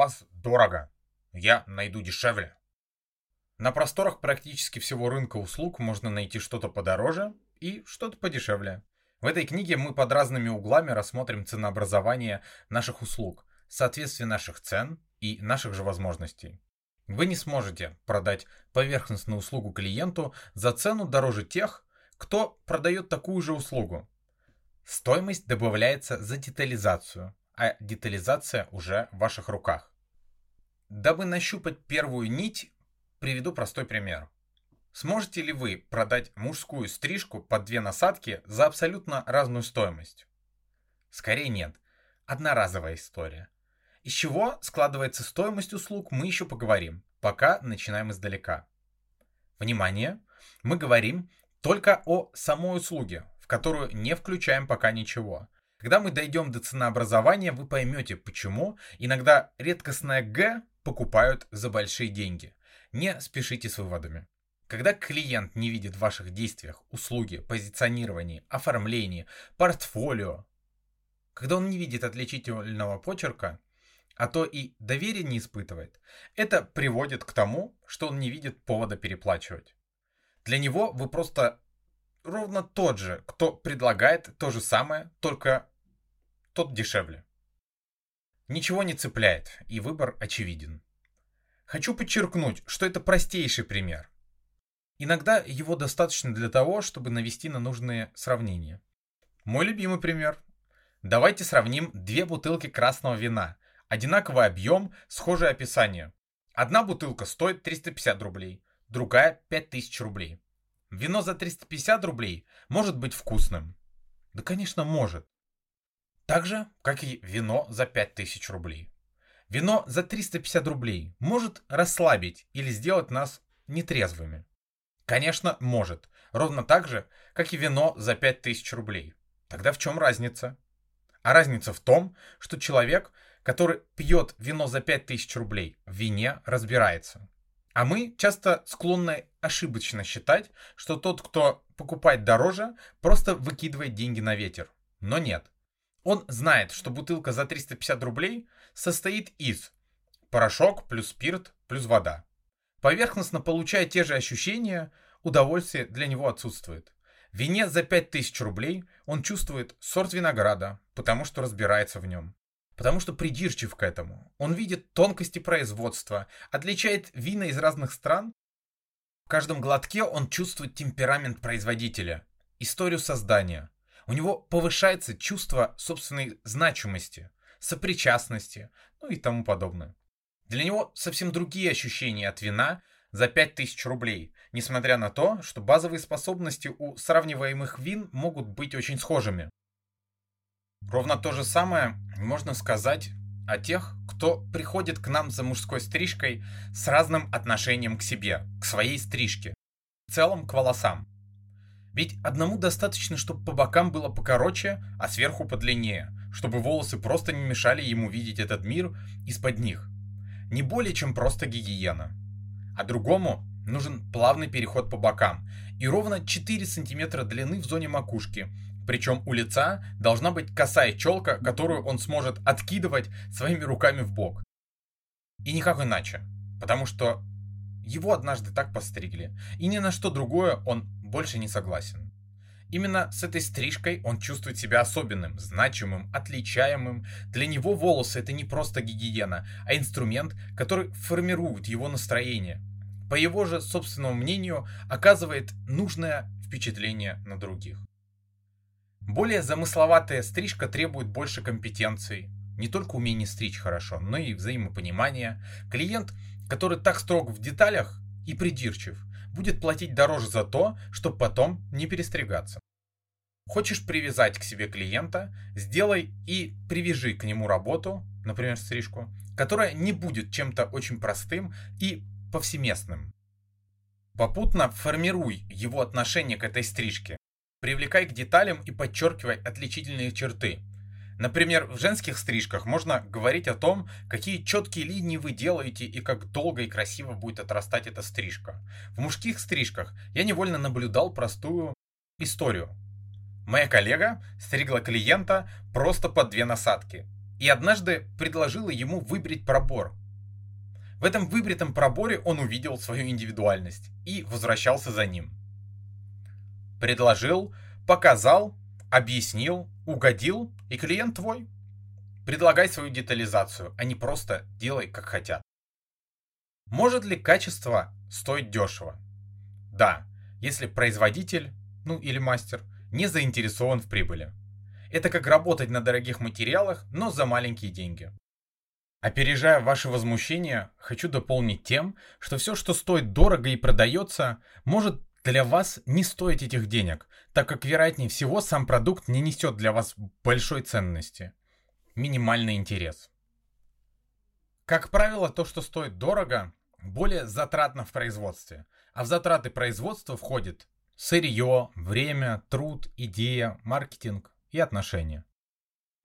вас дорого. Я найду дешевле. На просторах практически всего рынка услуг можно найти что-то подороже и что-то подешевле. В этой книге мы под разными углами рассмотрим ценообразование наших услуг, соответствие наших цен и наших же возможностей. Вы не сможете продать поверхностную услугу клиенту за цену дороже тех, кто продает такую же услугу. Стоимость добавляется за детализацию, а детализация уже в ваших руках. Дабы нащупать первую нить, Приведу простой пример. Сможете ли вы продать мужскую стрижку под две насадки за абсолютно разную стоимость? Скорее нет. Одноразовая история. Из чего складывается стоимость услуг, мы еще поговорим. Пока начинаем издалека. Внимание! Мы говорим только о самой услуге, в которую не включаем пока ничего. Когда мы дойдем до ценообразования, вы поймете, почему иногда редкостное Г покупают за большие деньги. Не спешите с выводами. Когда клиент не видит в ваших действиях, услуги, позиционировании, оформлении, портфолио, когда он не видит отличительного почерка, а то и доверия не испытывает, это приводит к тому, что он не видит повода переплачивать. Для него вы просто ровно тот же, кто предлагает то же самое, только тот дешевле. Ничего не цепляет, и выбор очевиден. Хочу подчеркнуть, что это простейший пример. Иногда его достаточно для того, чтобы навести на нужные сравнения. Мой любимый пример. Давайте сравним две бутылки красного вина. Одинаковый объем, схожее описание. Одна бутылка стоит 350 рублей, другая 5000 рублей. Вино за 350 рублей может быть вкусным. Да, конечно, может. Так же, как и вино за 5000 рублей. Вино за 350 рублей может расслабить или сделать нас нетрезвыми. Конечно, может. Ровно так же, как и вино за 5000 рублей. Тогда в чем разница? А разница в том, что человек, который пьет вино за 5000 рублей, в вине разбирается. А мы часто склонны ошибочно считать, что тот, кто покупает дороже, просто выкидывает деньги на ветер. Но нет. Он знает, что бутылка за 350 рублей состоит из порошок плюс спирт плюс вода. Поверхностно получая те же ощущения, удовольствие для него отсутствует. В вине за 5000 рублей он чувствует сорт винограда, потому что разбирается в нем. Потому что придирчив к этому. Он видит тонкости производства, отличает вина из разных стран. В каждом глотке он чувствует темперамент производителя, историю создания. У него повышается чувство собственной значимости, сопричастности, ну и тому подобное. Для него совсем другие ощущения от вина за 5000 рублей, несмотря на то, что базовые способности у сравниваемых вин могут быть очень схожими. Ровно то же самое можно сказать о тех, кто приходит к нам за мужской стрижкой с разным отношением к себе, к своей стрижке, в целом к волосам. Ведь одному достаточно, чтобы по бокам было покороче, а сверху подлиннее, чтобы волосы просто не мешали ему видеть этот мир из-под них. Не более чем просто гигиена. А другому нужен плавный переход по бокам и ровно 4 см длины в зоне макушки, причем у лица должна быть косая челка, которую он сможет откидывать своими руками в бок. И никак иначе, потому что его однажды так постригли, и ни на что другое он больше не согласен. Именно с этой стрижкой он чувствует себя особенным, значимым, отличаемым. Для него волосы это не просто гигиена, а инструмент, который формирует его настроение. По его же собственному мнению, оказывает нужное впечатление на других. Более замысловатая стрижка требует больше компетенций. Не только умение стричь хорошо, но и взаимопонимания. Клиент, который так строг в деталях и придирчив, будет платить дороже за то, чтобы потом не перестригаться. Хочешь привязать к себе клиента, сделай и привяжи к нему работу, например, стрижку, которая не будет чем-то очень простым и повсеместным. Попутно формируй его отношение к этой стрижке. Привлекай к деталям и подчеркивай отличительные черты. Например, в женских стрижках можно говорить о том, какие четкие линии вы делаете и как долго и красиво будет отрастать эта стрижка. В мужских стрижках я невольно наблюдал простую историю. Моя коллега стригла клиента просто под две насадки. и однажды предложила ему выбрить пробор. В этом выбритом проборе он увидел свою индивидуальность и возвращался за ним. Предложил, показал, объяснил, угодил, и клиент твой. Предлагай свою детализацию, а не просто делай как хотят. Может ли качество стоить дешево? Да, если производитель, ну или мастер, не заинтересован в прибыли. Это как работать на дорогих материалах, но за маленькие деньги. Опережая ваше возмущение, хочу дополнить тем, что все, что стоит дорого и продается, может для вас не стоить этих денег, так как вероятнее всего сам продукт не несет для вас большой ценности. Минимальный интерес. Как правило, то, что стоит дорого, более затратно в производстве, а в затраты производства входит сырье, время, труд, идея, маркетинг и отношения.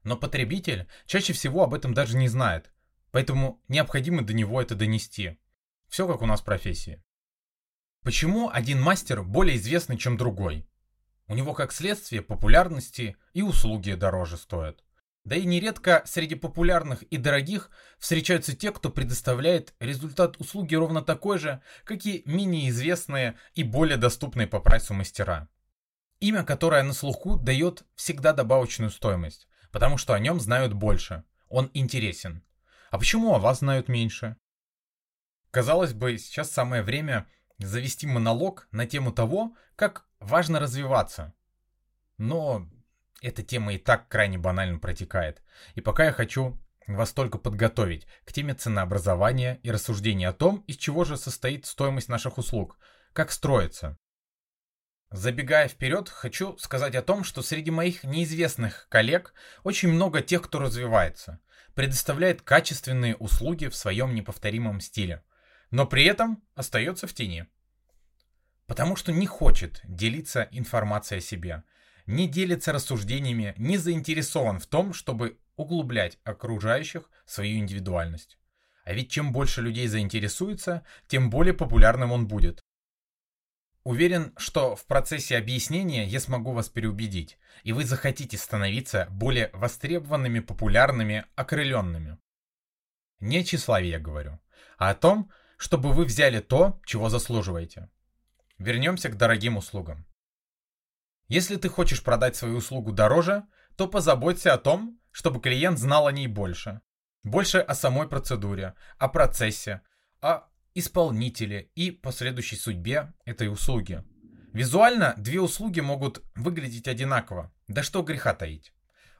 Но потребитель чаще всего об этом даже не знает, поэтому необходимо до него это донести. Все как у нас в профессии. Почему один мастер более известный, чем другой? У него, как следствие, популярности и услуги дороже стоят. Да и нередко среди популярных и дорогих встречаются те, кто предоставляет результат услуги ровно такой же, как и менее известные и более доступные по прайсу мастера. Имя, которое на слуху, дает всегда добавочную стоимость, потому что о нем знают больше. Он интересен. А почему о вас знают меньше? Казалось бы, сейчас самое время завести монолог на тему того, как важно развиваться. Но эта тема и так крайне банально протекает. И пока я хочу вас только подготовить к теме ценообразования и рассуждения о том, из чего же состоит стоимость наших услуг, как строится. Забегая вперед, хочу сказать о том, что среди моих неизвестных коллег очень много тех, кто развивается, предоставляет качественные услуги в своем неповторимом стиле, но при этом остается в тени. Потому что не хочет делиться информацией о себе – не делится рассуждениями, не заинтересован в том, чтобы углублять окружающих свою индивидуальность. А ведь чем больше людей заинтересуется, тем более популярным он будет. Уверен, что в процессе объяснения я смогу вас переубедить, и вы захотите становиться более востребованными, популярными, окрыленными. Не о тщеславии я говорю, а о том, чтобы вы взяли то, чего заслуживаете. Вернемся к дорогим услугам. Если ты хочешь продать свою услугу дороже, то позаботься о том, чтобы клиент знал о ней больше. Больше о самой процедуре, о процессе, о исполнителе и последующей судьбе этой услуги. Визуально две услуги могут выглядеть одинаково, да что греха таить.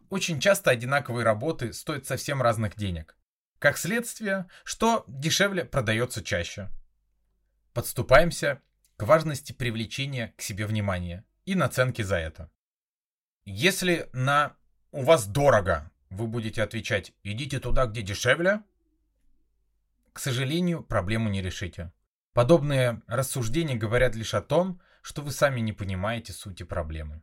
Очень часто одинаковые работы стоят совсем разных денег. Как следствие, что дешевле продается чаще. Подступаемся к важности привлечения к себе внимания и наценки за это. Если на у вас дорого, вы будете отвечать, идите туда, где дешевле, к сожалению, проблему не решите. Подобные рассуждения говорят лишь о том, что вы сами не понимаете сути проблемы.